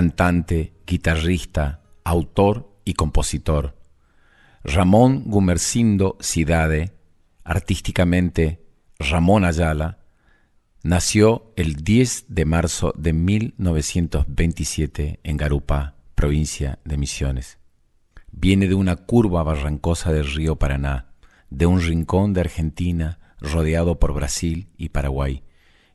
Cantante, guitarrista, autor y compositor. Ramón Gumercindo Cidade, artísticamente Ramón Ayala, nació el 10 de marzo de 1927 en Garupá, provincia de Misiones. Viene de una curva barrancosa del río Paraná, de un rincón de Argentina rodeado por Brasil y Paraguay.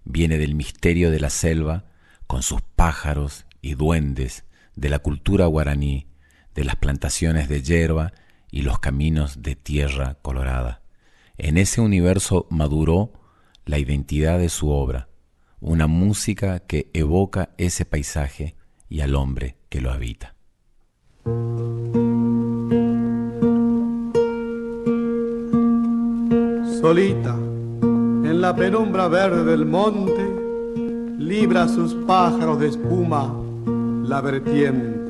Viene del misterio de la selva, con sus pájaros y duendes, de la cultura guaraní, de las plantaciones de hierba y los caminos de tierra colorada. En ese universo maduró la identidad de su obra, una música que evoca ese paisaje y al hombre que lo habita. Solita, en la penumbra verde del monte, libra sus pájaros de espuma la vertiente.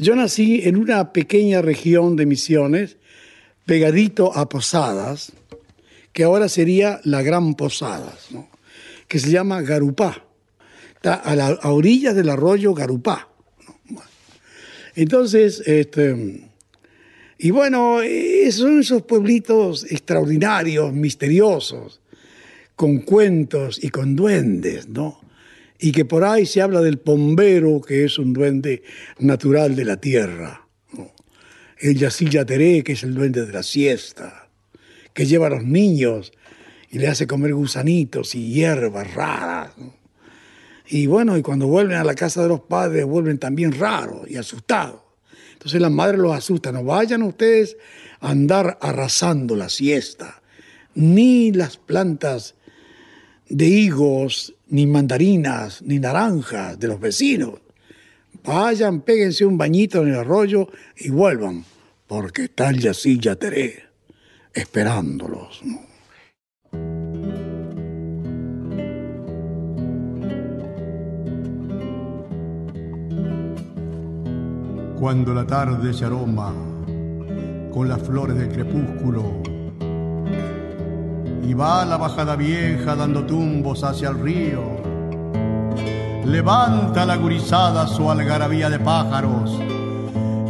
Yo nací en una pequeña región de Misiones, pegadito a Posadas, que ahora sería la Gran Posadas, que se llama Garupá. Está a, la, orillas del arroyo Garupá. Entonces, este, y bueno, son esos pueblitos extraordinarios, misteriosos, con cuentos y con duendes, ¿no? Y que por ahí se habla del pombero, que es un duende natural de la tierra. El Yacilla Teré, que es el duende de la siesta, que lleva a los niños y le hace comer gusanitos y hierbas raras. Y bueno, y cuando vuelven a la casa de los padres, vuelven también raros y asustados. Entonces la madre los asusta, no vayan ustedes a andar arrasando la siesta, ni las plantas de higos, ni mandarinas, ni naranjas de los vecinos. Vayan, péguense un bañito en el arroyo y vuelvan, porque tal y así ya teré, esperándolos. Cuando la tarde se aroma con las flores del crepúsculo y va la bajada vieja dando tumbos hacia el río, levanta la gurizada su algarabía de pájaros,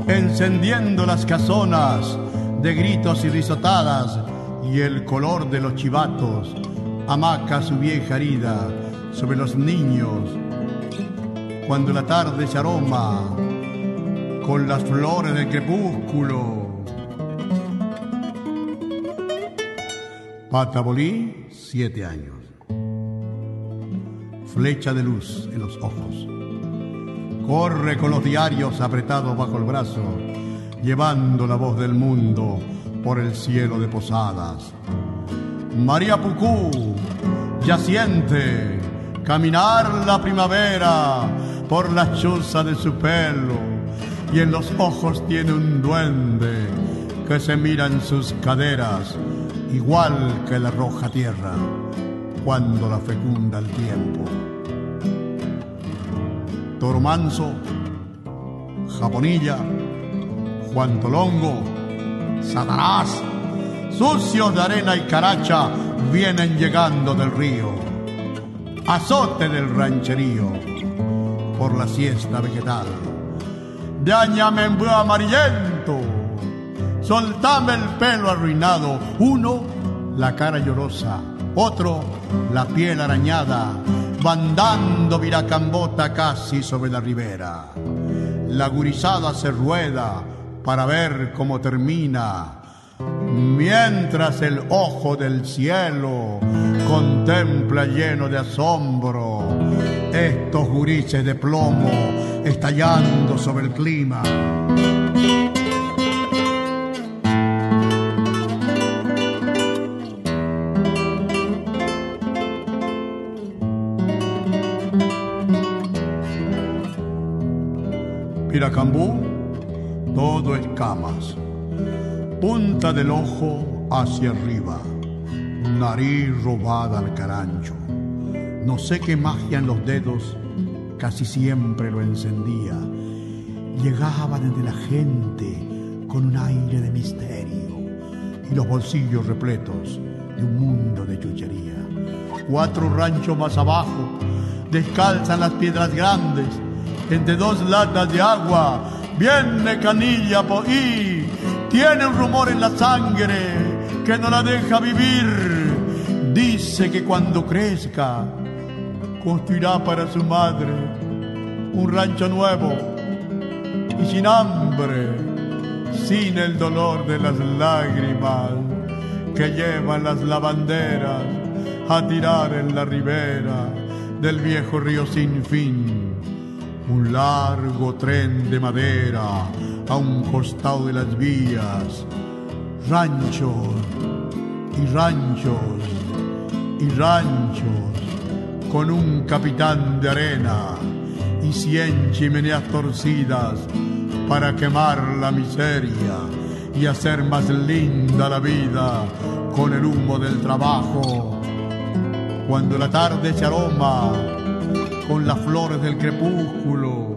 encendiendo las casonas de gritos y risotadas y el color de los chivatos amaca su vieja herida sobre los niños. Cuando la tarde se aroma con las flores del crepúsculo. Patabolí, siete años. Flecha de luz en los ojos. Corre con los diarios apretados bajo el brazo, llevando la voz del mundo por el cielo de posadas. María Pucú ya siente caminar la primavera por la chuza de su pelo y en los ojos tiene un duende que se mira en sus caderas, igual que la roja tierra cuando la fecunda el tiempo. Toro Manso, Japonilla, Juan Tolongo, Satanás, sucios de arena y caracha, vienen llegando del río. Azote del rancherío por la siesta vegetal Dañame en amarillento, soltame el pelo arruinado, uno la cara llorosa, otro la piel arañada, bandando viracambota casi sobre la ribera. La gurizada se rueda para ver cómo termina, mientras el ojo del cielo contempla lleno de asombro estos gurises de plomo estallando sobre el clima. Piracambú, todo escamas, punta del ojo hacia arriba, nariz robada al carancho. No sé qué magia en los dedos casi siempre lo encendía. Llegaba desde la gente con un aire de misterio y los bolsillos repletos de un mundo de chuchería. Cuatro ranchos más abajo descalzan las piedras grandes entre dos latas de agua. Viene canilla y tiene un rumor en la sangre que no la deja vivir. Dice que cuando crezca construirá para su madre un rancho nuevo y sin hambre, sin el dolor de las lágrimas que llevan las lavanderas a tirar en la ribera del viejo río sin fin. Un largo tren de madera a un costado de las vías, ranchos y ranchos y ranchos con un capitán de arena y cien chimeneas torcidas para quemar la miseria y hacer más linda la vida con el humo del trabajo. Cuando la tarde se aroma con las flores del crepúsculo,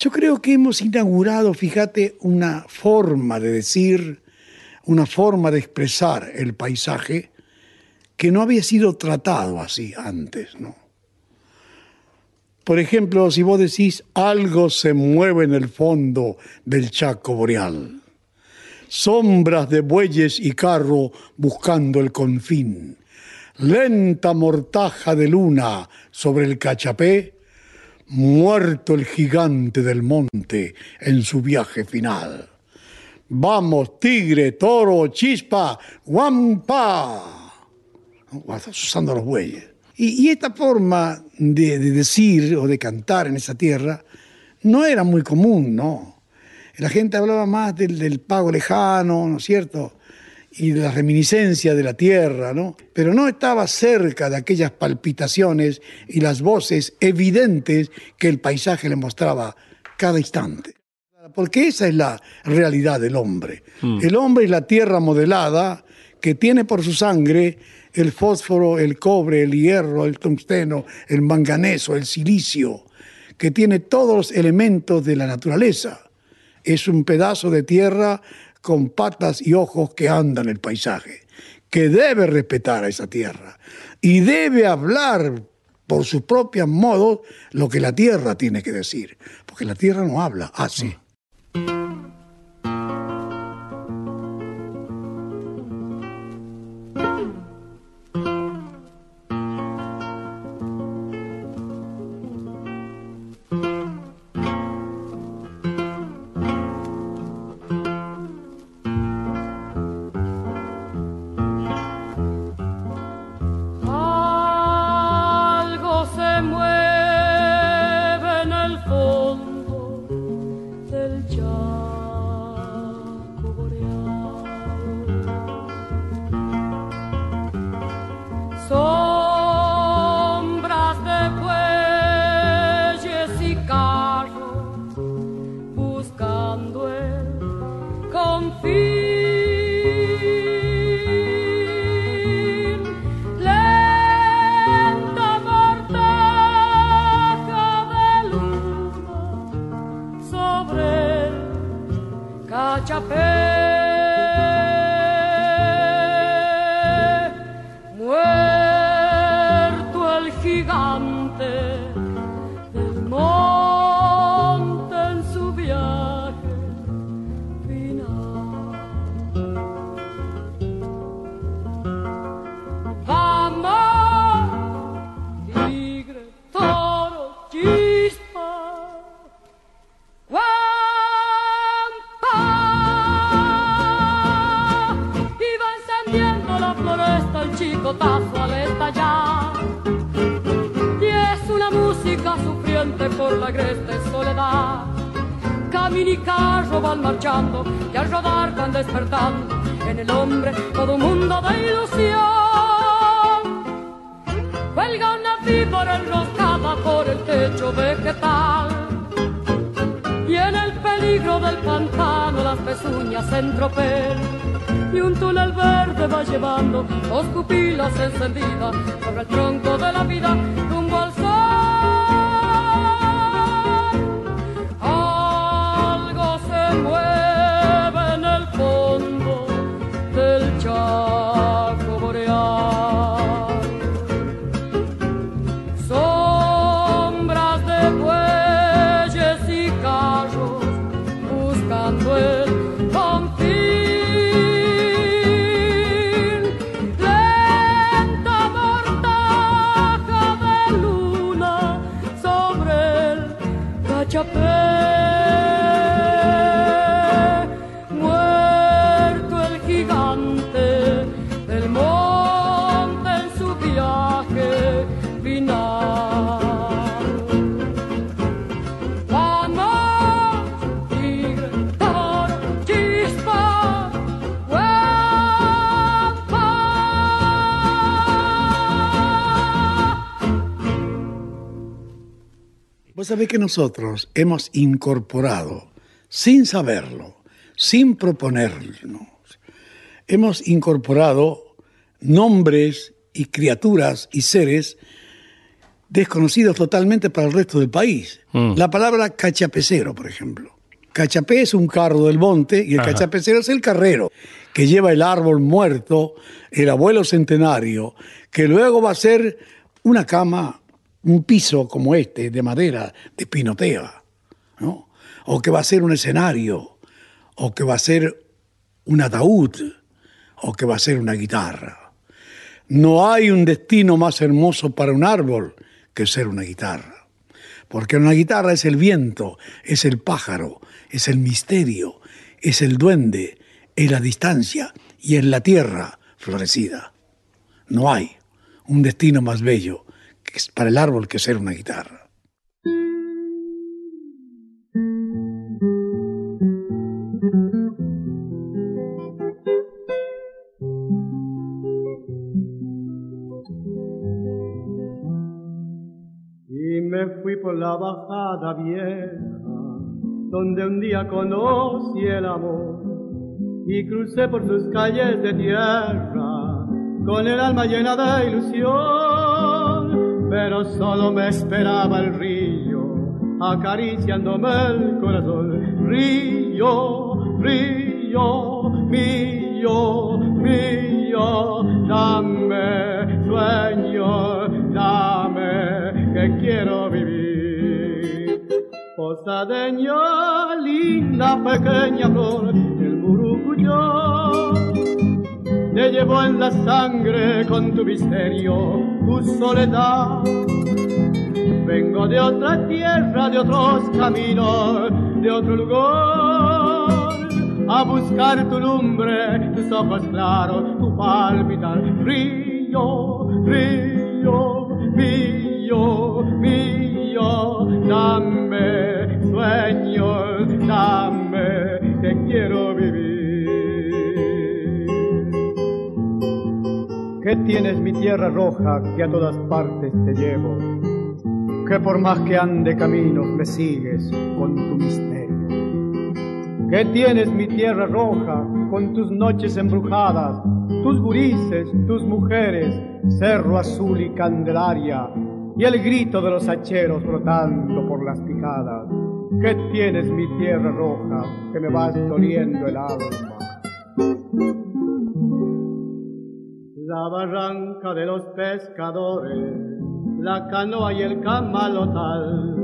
Yo creo que hemos inaugurado, fíjate, una forma de decir, una forma de expresar el paisaje que no había sido tratado así antes, ¿no? Por ejemplo, si vos decís algo se mueve en el fondo del Chaco Boreal, sombras de bueyes y carro buscando el confín, lenta mortaja de luna sobre el cachapé, muerto el gigante del monte en su viaje final. Vamos, tigre, toro, chispa, guampa. Usando los bueyes. Y, esta forma de, decir o de cantar en esa tierra no era muy común, ¿no? La gente hablaba más del, del pago lejano, ¿no es cierto? y de la reminiscencia de la tierra, ¿no? Pero no estaba cerca de aquellas palpitaciones y las voces evidentes que el paisaje le mostraba cada instante. Porque esa es la realidad del hombre. Mm. El hombre es la tierra modelada que tiene por su sangre el fósforo, el cobre, el hierro, el tungsteno, el manganeso, el silicio, que tiene todos los elementos de la naturaleza. Es un pedazo de tierra con patas y ojos que andan el paisaje, que debe respetar a esa tierra y debe hablar por sus propios modos lo que la tierra tiene que decir, porque la tierra no habla así. por la cresta es soledad. Camino y carro van marchando y al rodar van despertando en el hombre todo un mundo de ilusión. Cuelga una víbora enroscada por el techo vegetal y en el peligro del pantano las pezuñas se entropean y un túnel verde va llevando dos pupilas encendidas sobre el tronco de la vida. Vos sabés que nosotros hemos incorporado, sin saberlo, sin proponernos, hemos incorporado nombres y criaturas y seres desconocidos totalmente para el resto del país. Mm. La palabra cachapecero, por ejemplo. Cachapé es un carro del monte y el cachapecero es el carrero que lleva el árbol muerto, el abuelo centenario, que luego va a ser una cama un piso como este, de madera, de pinotea, ¿no? o que va a ser un escenario, o que va a ser un ataúd, o que va a ser una guitarra. No hay un destino más hermoso para un árbol que ser una guitarra. Porque una guitarra es el viento, es el pájaro, es el misterio, es el duende, es la distancia y es la tierra florecida. No hay un destino más bello para el árbol que ser una guitarra. Y me fui por la bajada vieja, donde un día conocí el amor y crucé por sus calles de tierra con el alma llena de ilusión, pero solo me esperaba el río acariciándome el corazón. Río, río, mío, mío, dame sueño, dame que quiero vivir. Posadeña, linda pequeña flor, el murucuyó te llevo en la sangre con tu misterio, tu soledad. Vengo de otra tierra, de otros caminos, de otro lugar, a buscar tu lumbre, tus ojos claros, tu palpitar. Río, río, mío, mío, dame sueños, dame que quiero que tienes mi tierra roja que a todas partes te llevo, que por más que ande caminos me sigues con tu misterio. Que tienes mi tierra roja con tus noches embrujadas, tus gurises, tus mujeres, cerro azul y candelaria, y el grito de los hacheros brotando por las picadas. Que tienes mi tierra roja que me vas doliendo el alma la barranca de los pescadores, la canoa y el camalotal,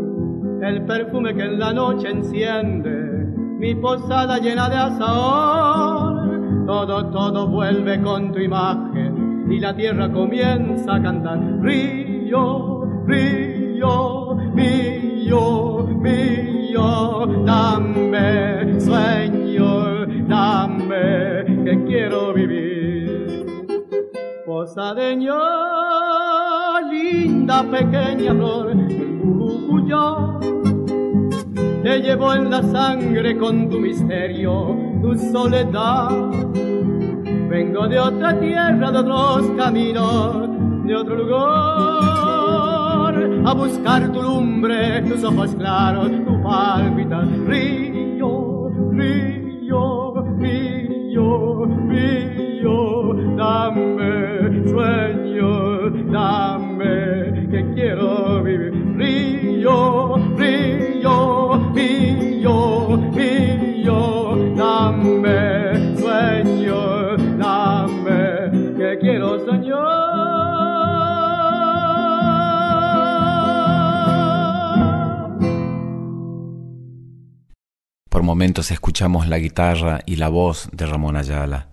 el perfume que en la noche enciende mi posada llena de azahar, todo, todo vuelve con tu imagen y la tierra comienza a cantar, río, río, mío, mío, dame sueño, dame que quiero vivir posadeño, linda pequeña flor, Uruguyo, te llevo en la sangre con tu misterio, tu soledad. Vengo de otra tierra, de otros caminos, de otro lugar, a buscar tu lumbre, tus ojos claros, tu palpitas, río, río, momentos escuchamos la guitarra y la voz de Ramón Ayala.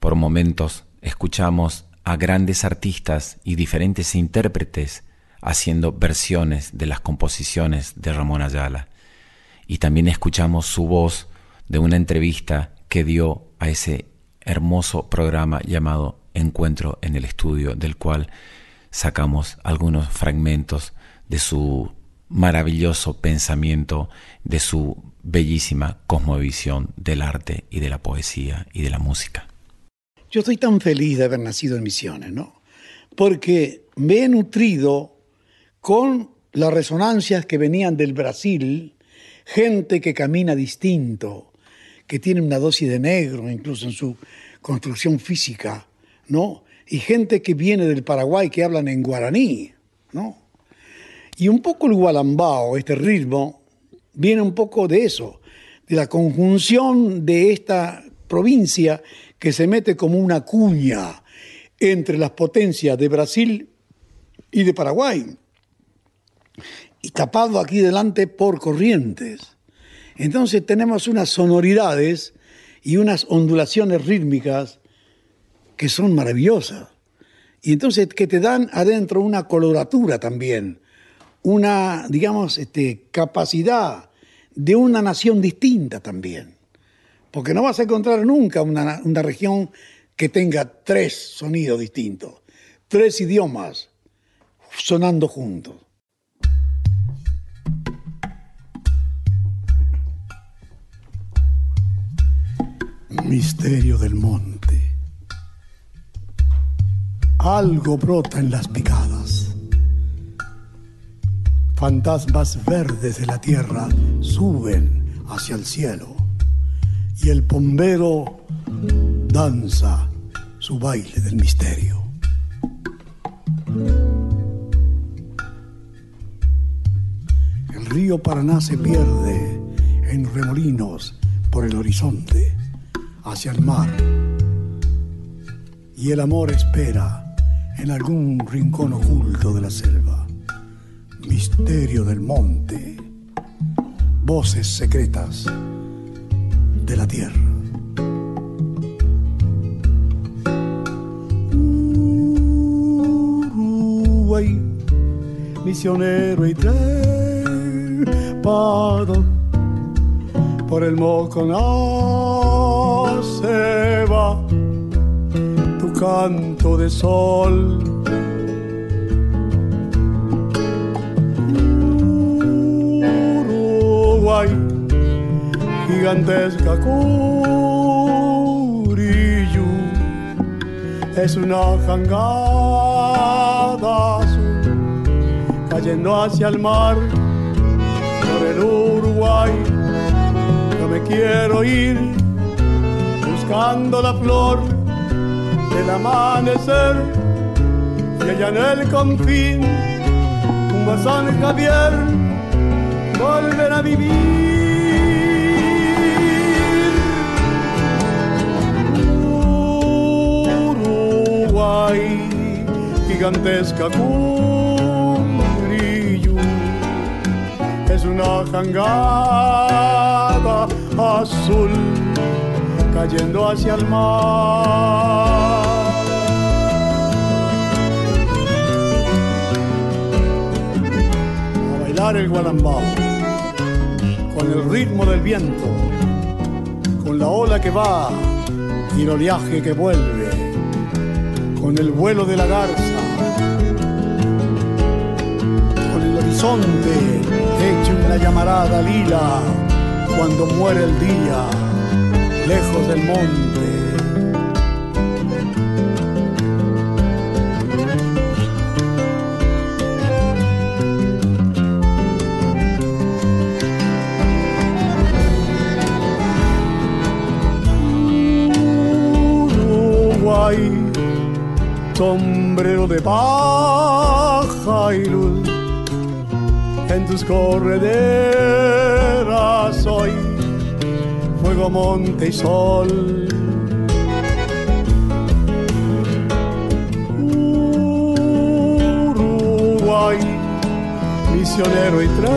Por momentos escuchamos a grandes artistas y diferentes intérpretes haciendo versiones de las composiciones de Ramón Ayala. Y también escuchamos su voz de una entrevista que dio a ese hermoso programa llamado Encuentro en el Estudio, del cual sacamos algunos fragmentos de su maravilloso pensamiento, de su bellísima cosmovisión del arte y de la poesía y de la música. Yo estoy tan feliz de haber nacido en Misiones, ¿no? Porque me he nutrido con las resonancias que venían del Brasil, gente que camina distinto, que tiene una dosis de negro incluso en su construcción física, ¿no? Y gente que viene del Paraguay que hablan en guaraní, ¿no? Y un poco el gualambao, este ritmo, viene un poco de eso, de la conjunción de esta provincia que se mete como una cuña entre las potencias de Brasil y de Paraguay, y tapado aquí delante por corrientes. Entonces tenemos unas sonoridades y unas ondulaciones rítmicas que son maravillosas. Y entonces que te dan adentro una coloratura también, una, digamos, este, capacidad de una nación distinta también. Porque no vas a encontrar nunca una, una región que tenga tres sonidos distintos, tres idiomas sonando juntos. Misterio del monte. Algo brota en las picadas. Fantasmas verdes de la tierra suben hacia el cielo y el bombero danza su baile del misterio. El río Paraná se pierde en remolinos por el horizonte hacia el mar y el amor espera en algún rincón oculto de la selva. Misterio del monte, voces secretas de la tierra. Uruguay, misionero y trepado por el Moconá se va canto de sol. Gigantesca Curillo, es una jangada azul cayendo hacia el mar por el Uruguay. No me quiero ir buscando la flor del amanecer y allá en el confín un San Javier volver a vivir Gigantesca cumbrillo es una jangada azul cayendo hacia el mar. El gualambao, con el ritmo del viento, con la ola que va y el oleaje que vuelve, con el vuelo de la garza, con el horizonte hecho una llamarada lila cuando muere el día lejos del monte. Correderas hoy fuego, monte y sol. Uruguay, misionero y trepado,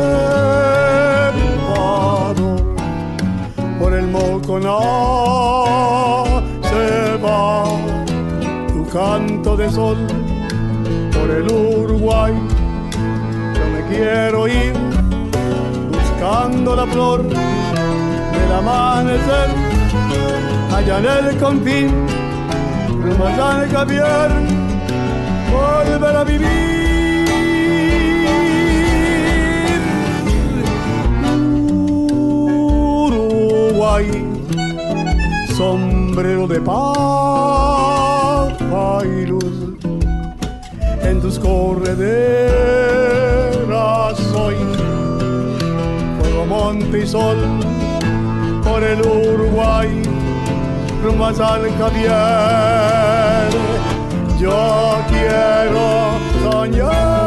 por el Moconá se va tu canto de sol, por el Uruguay, quiero ir buscando la flor el amanecer, allá en el confín, rumbo a Javier, volver a vivir. Uruguay, sombrero de paz y luz, en tus correderas monte sol por el Uruguay, rumbo a San Javier. Yo quiero soñar.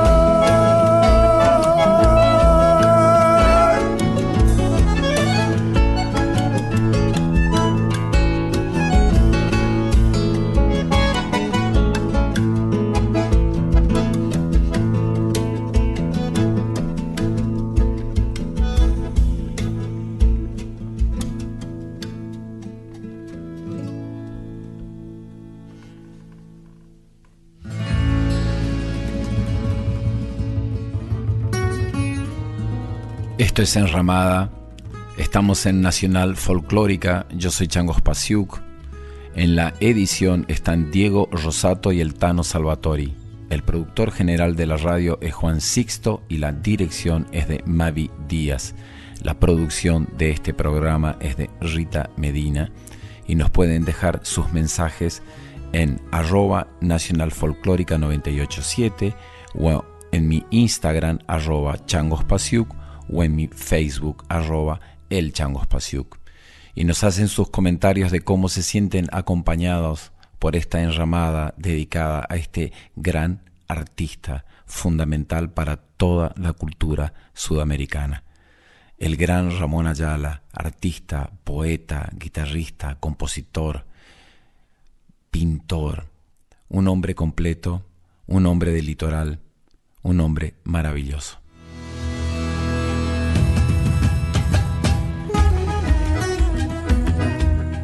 Esto es Enramada. Estamos en Nacional Folclórica. Yo soy Changos Pasiuk. En la edición están Diego Rosato y el Tano Salvatori. El productor general de la radio es Juan Sixto y la dirección es de Mavi Díaz. La producción de este programa es de Rita Medina y nos pueden dejar sus mensajes en arroba Nacional Folclórica 987 o en mi Instagram arroba changospasiuk o en mi Facebook arroba el. Y nos hacen sus comentarios de cómo se sienten acompañados por esta enramada dedicada a este gran artista fundamental para toda la cultura sudamericana. El gran Ramón Ayala, artista, poeta, guitarrista, compositor, pintor, un hombre completo, un hombre del litoral, un hombre maravilloso.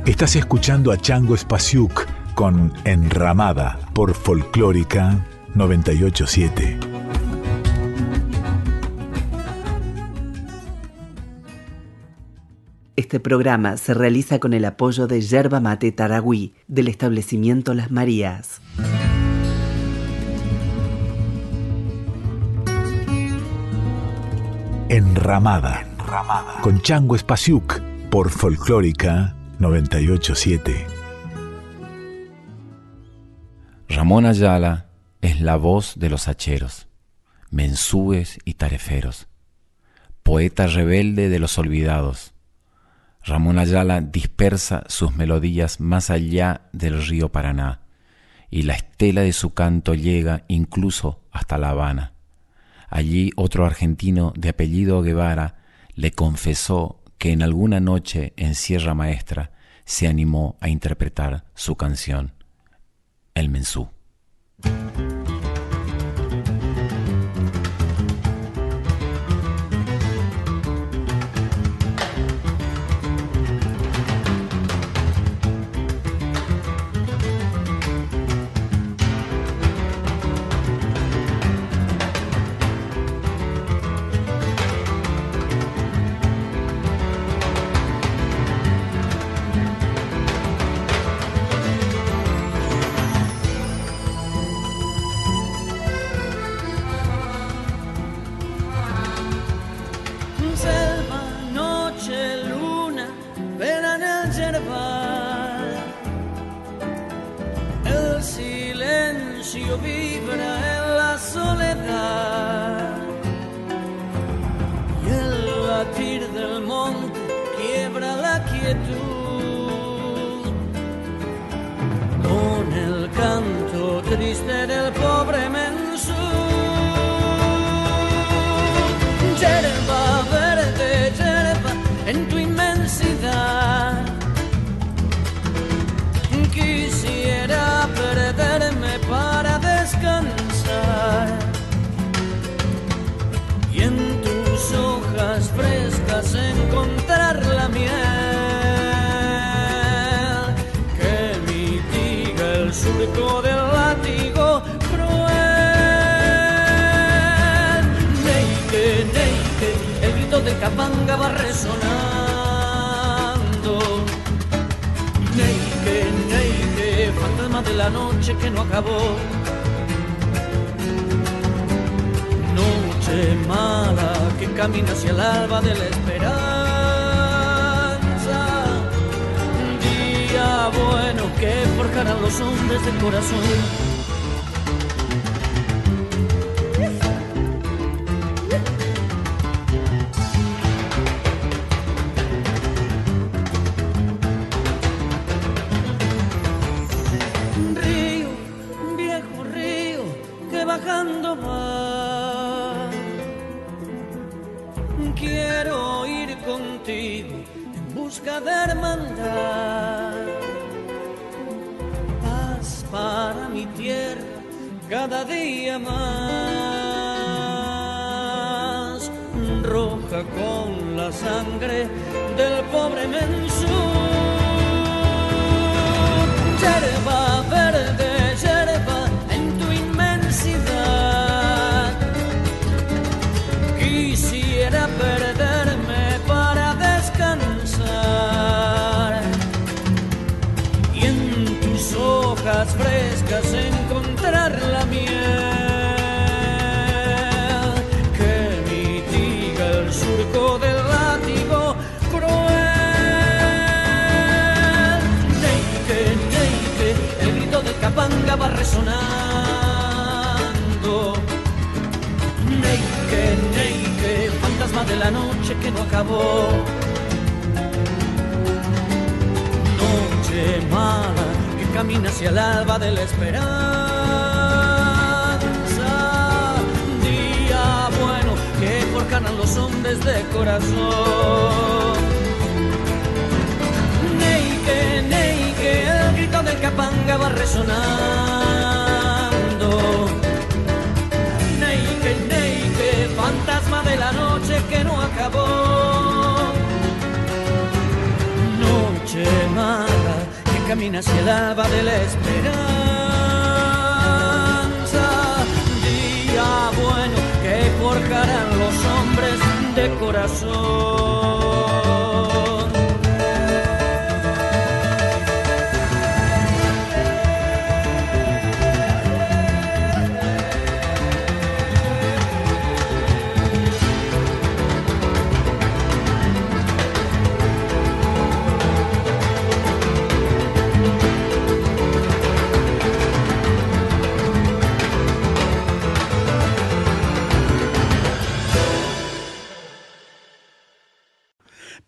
Estás escuchando a Chango Spasiuk con Enramada por Folclórica 987. Este programa se realiza con el apoyo de Yerba Mate Taragüí del establecimiento Las Marías. Enramada, Enramada. con Chango Espasiuk por Folclórica 987. Ramón Ayala es la voz de los hacheros, mensúes y tareferos, poeta rebelde de los olvidados. Ramón Ayala dispersa sus melodías más allá del río Paraná, y la estela de su canto llega incluso hasta La Habana. Allí otro argentino de apellido Guevara le confesó que en alguna noche en Sierra Maestra se animó a interpretar su canción, El Mensú. Capanga va resonando. Neike, Neike, fantasma de la noche que no acabó. Noche mala que camina hacia el alba de la esperanza. Día bueno que forjarán los hombres de corazón quisiera perder de la noche que no acabó. Noche mala que camina hacia el alba de la esperanza. Día bueno que forjan a los hombres de corazón. Neike, Neike, el grito del capanga va resonando. Neike, noche que no acabó. Noche mala que camina hacia el alba de la esperanza. Día bueno que forjarán los hombres de corazón.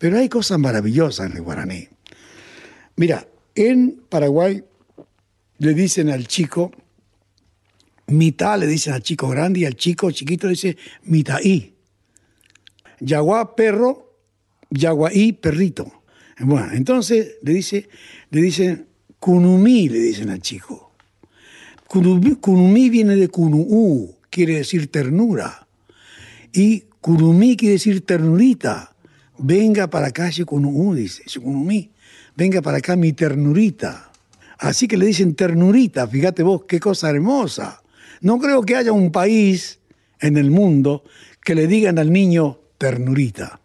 Pero hay cosas maravillosas en el guaraní. Mira, en Paraguay le dicen al chico, mitad le dicen al chico grande y al chico chiquito le dice mitaí. Yaguá perro, yaguaí perrito. Bueno, entonces le dice, le dicen kunumí, le dicen al chico. Kunumí, viene de kunuú, quiere decir ternura. Y kunumí quiere decir ternurita. Venga para acá, Shikunumí, dice, Shikunumí. Venga para acá mi ternurita. Así que le dicen ternurita, fíjate vos, qué cosa hermosa. No creo que haya un país en el mundo que le digan al niño ternurita.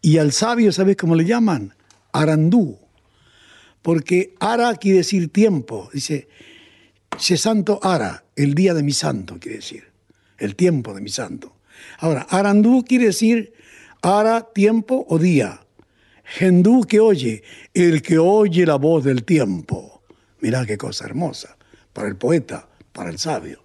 Y al sabio, ¿sabes cómo le llaman? Arandú. Porque ara quiere decir tiempo. Dice, se santo ara, el día de mi santo, quiere decir. El tiempo de mi santo. Ahora, arandú quiere decir ara, tiempo o día. Gendú que oye, el que oye la voz del tiempo. Mirá qué cosa hermosa, para el poeta, para el sabio.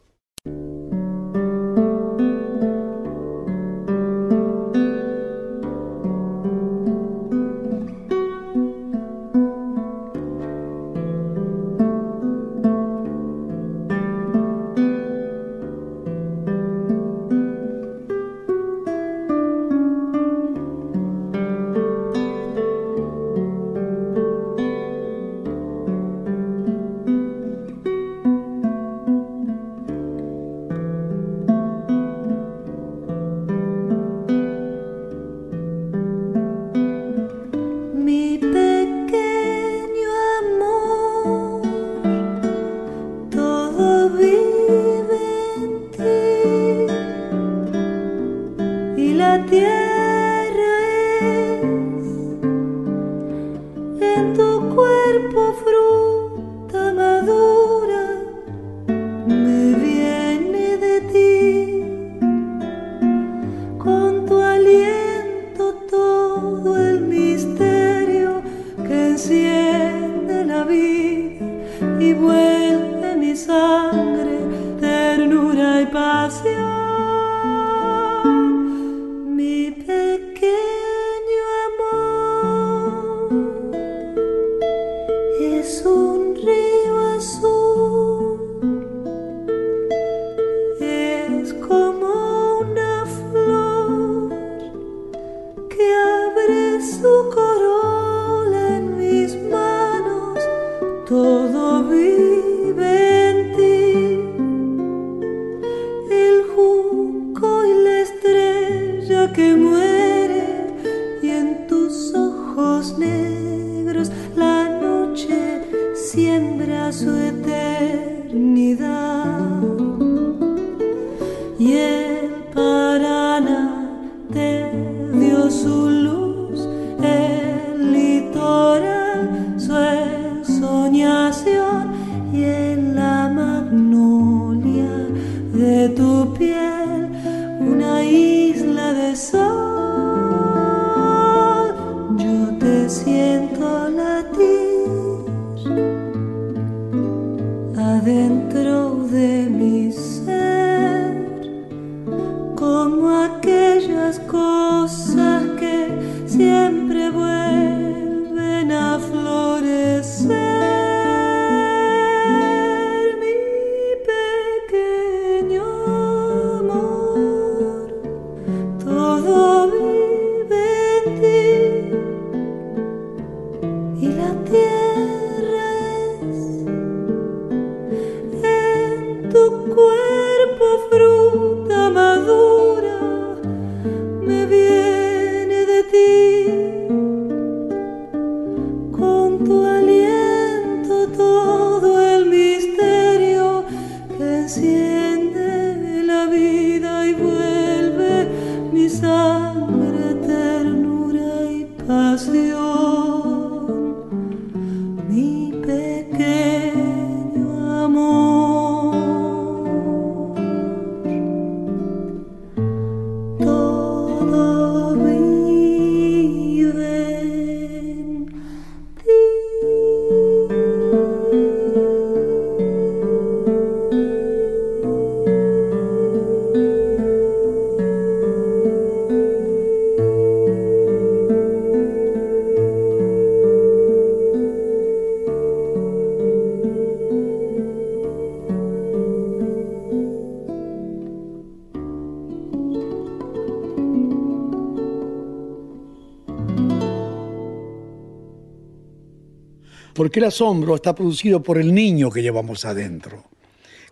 El asombro está producido por el niño que llevamos adentro.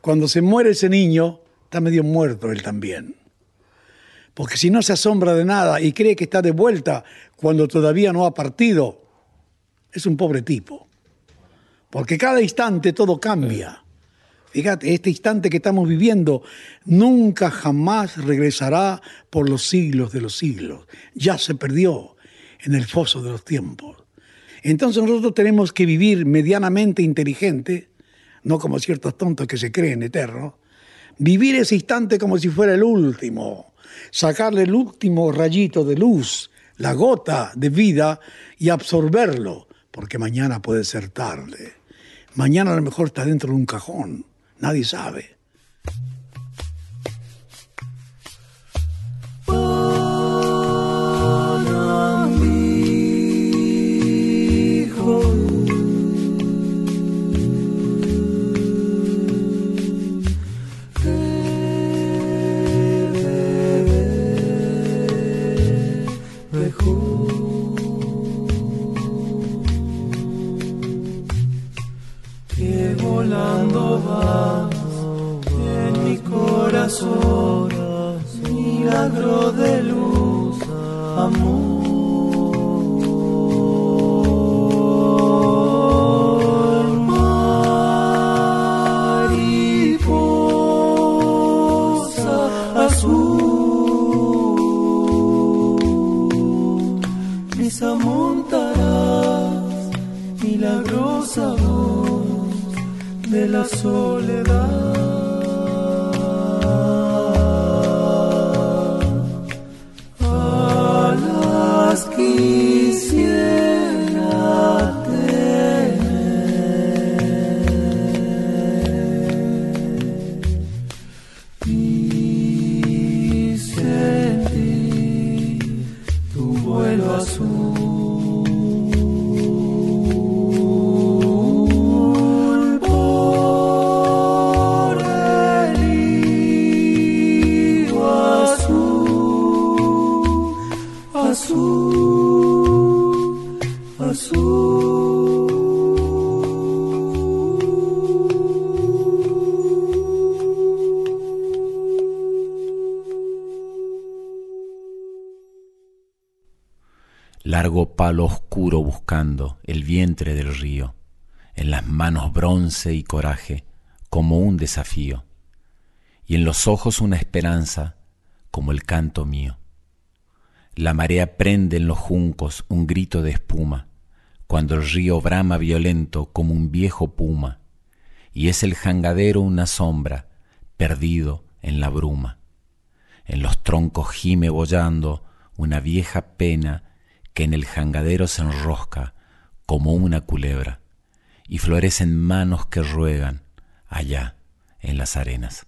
Cuando se muere ese niño, está medio muerto él también. Porque si no se asombra de nada y cree que está de vuelta cuando todavía no ha partido, es un pobre tipo. Porque cada instante todo cambia. Fíjate, este instante que estamos viviendo nunca jamás regresará por los siglos de los siglos. Ya se perdió en el foso de los tiempos. Entonces nosotros tenemos que vivir medianamente inteligente, no como ciertos tontos que se creen eternos, vivir ese instante como si fuera el último, sacarle el último rayito de luz, la gota de vida y absorberlo, porque mañana puede ser tarde. Mañana a lo mejor está dentro de un cajón, nadie sabe. Soledad. Y coraje como un desafío, y en los ojos una esperanza como el canto mío. La marea prende en los juncos un grito de espuma, cuando el río brama violento como un viejo puma, y es el jangadero una sombra, perdido en la bruma. En los troncos gime bollando una vieja pena que en el jangadero se enrosca como una culebra y florecen manos que ruegan allá en las arenas.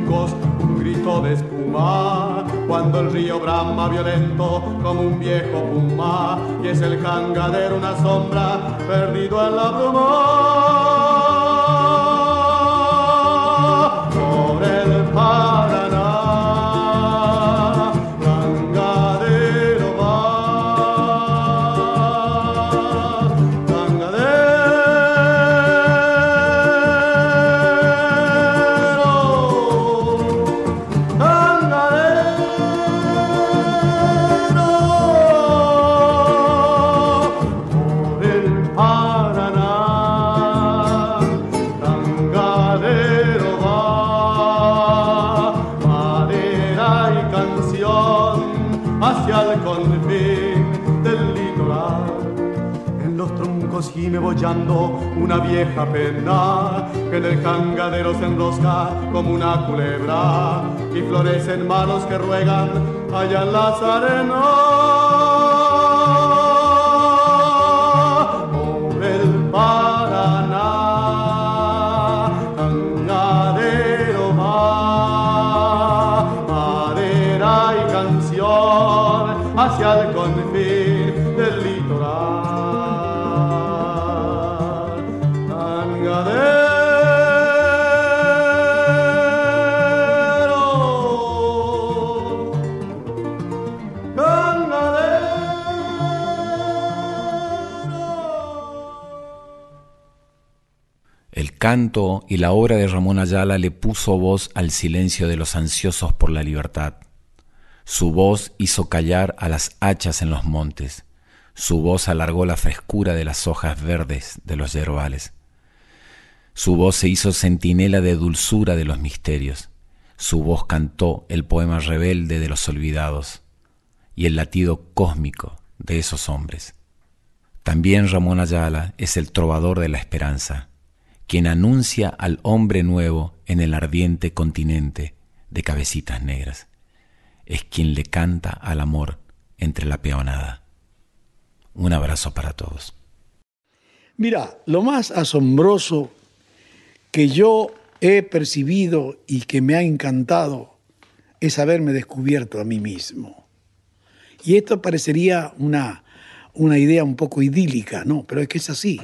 cuando el río brama violento como un viejo puma, y es el cangadero una sombra perdido en la bruma. Vieja pena que en el cangadero se enrosca como una culebra y florecen manos que ruegan allá en las arenas. Canto y la obra de Ramón Ayala le puso voz al silencio de los ansiosos por la libertad. Su voz hizo callar a las hachas en los montes. Su voz alargó la frescura de las hojas verdes de los yerbales. Su voz se hizo centinela de dulzura de los misterios. Su voz cantó el poema rebelde de los olvidados y el latido cósmico de esos hombres. También Ramón Ayala es el trovador de la esperanza quien anuncia al hombre nuevo en el ardiente continente de cabecitas negras. Es quien le canta al amor entre la peonada. Un abrazo para todos. Mira, lo más asombroso que yo he percibido y que me ha encantado es haberme descubierto a mí mismo. Y esto parecería una, una idea un poco idílica, ¿no? Pero es que es así.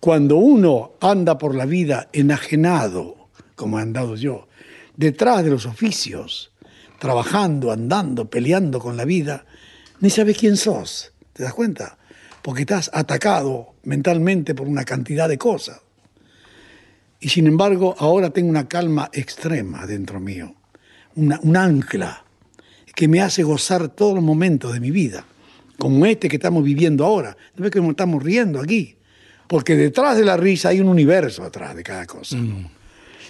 Cuando uno anda por la vida enajenado, como he andado yo, detrás de los oficios, trabajando, andando, peleando con la vida, ni sabes quién sos, ¿te das cuenta? Porque estás atacado mentalmente por una cantidad de cosas. Y sin embargo, ahora tengo una calma extrema dentro mío, una, un ancla que me hace gozar todos los momentos de mi vida, como este que estamos viviendo ahora. ¿No que estamos riendo aquí? Porque detrás de la risa hay un universo atrás de cada cosa. Mm.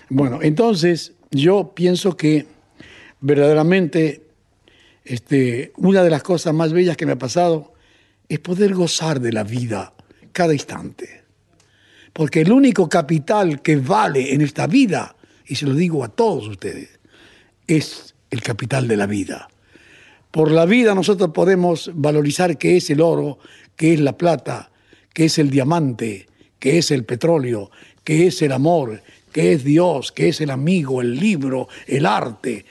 Bueno, entonces yo pienso que verdaderamente este, una de las cosas más bellas que me ha pasado es poder gozar de la vida cada instante. Porque el único capital que vale en esta vida, y se lo digo a todos ustedes, es el capital de la vida. Por la vida nosotros podemos valorizar qué es el oro, qué es la plata, que es el diamante, que es el petróleo, que es el amor, que es Dios, que es el amigo, el libro, el arte,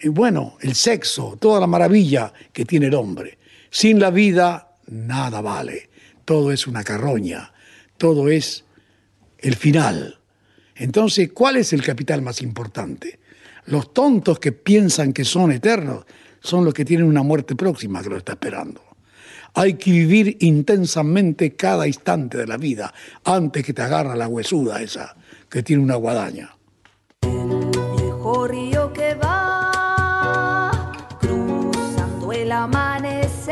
y bueno, el sexo, toda la maravilla que tiene el hombre. Sin la vida, nada vale. Todo es una carroña, todo es el final. Entonces, ¿cuál es el capital más importante? Los tontos que piensan que son eternos son los que tienen una muerte próxima que lo está esperando. Hay que vivir intensamente cada instante de la vida antes que te agarra la huesuda esa que tiene una guadaña. Viejo río que va cruzando el amanecer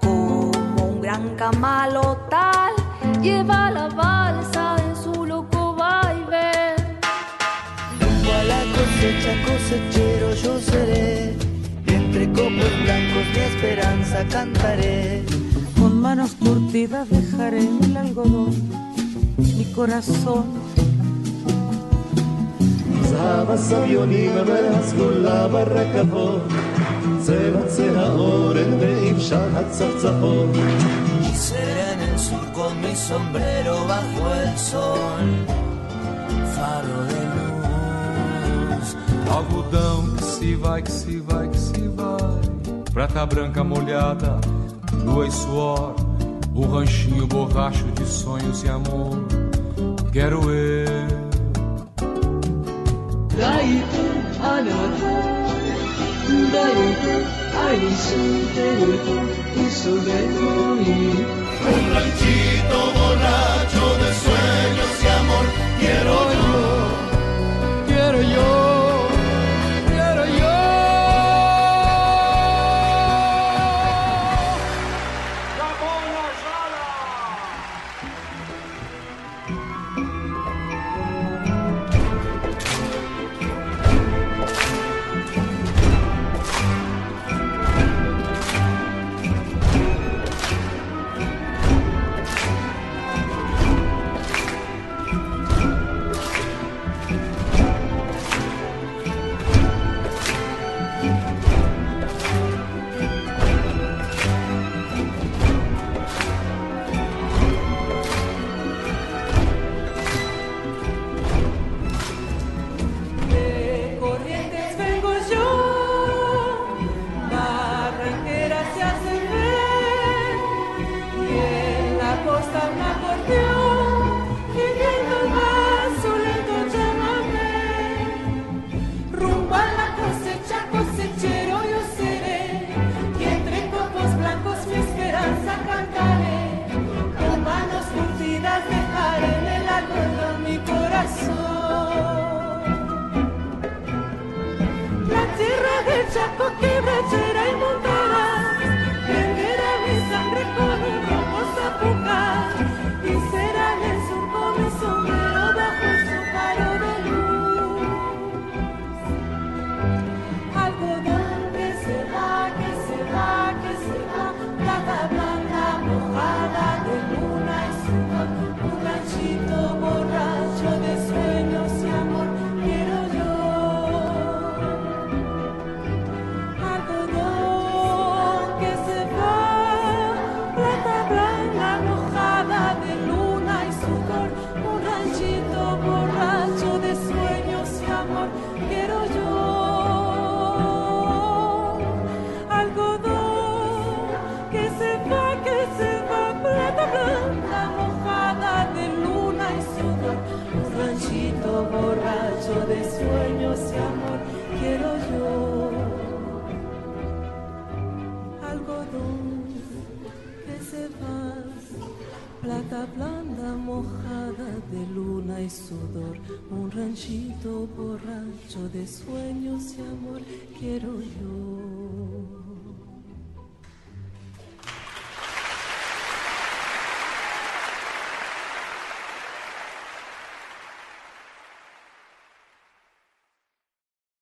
como un gran camalotal lleva la balsa en su loco vaivén. a la cosecha cosechero yo seré, entre copos blancos mi esperanza cantaré. Con manos curtidas dejaré el algodón, mi corazón. Zabas avionim la barraca se va ahora en Seré en el sur con mi sombrero bajo el sol, faro de luz. Algodão que se vai, que se vai, que se vai. Prata branca molhada, lua e suor. O ranchinho borracho de sonhos e amor. Quero eu. Daí, another. Un ranchito borracho de un ranchito borracho de sueños y amor quiero yo.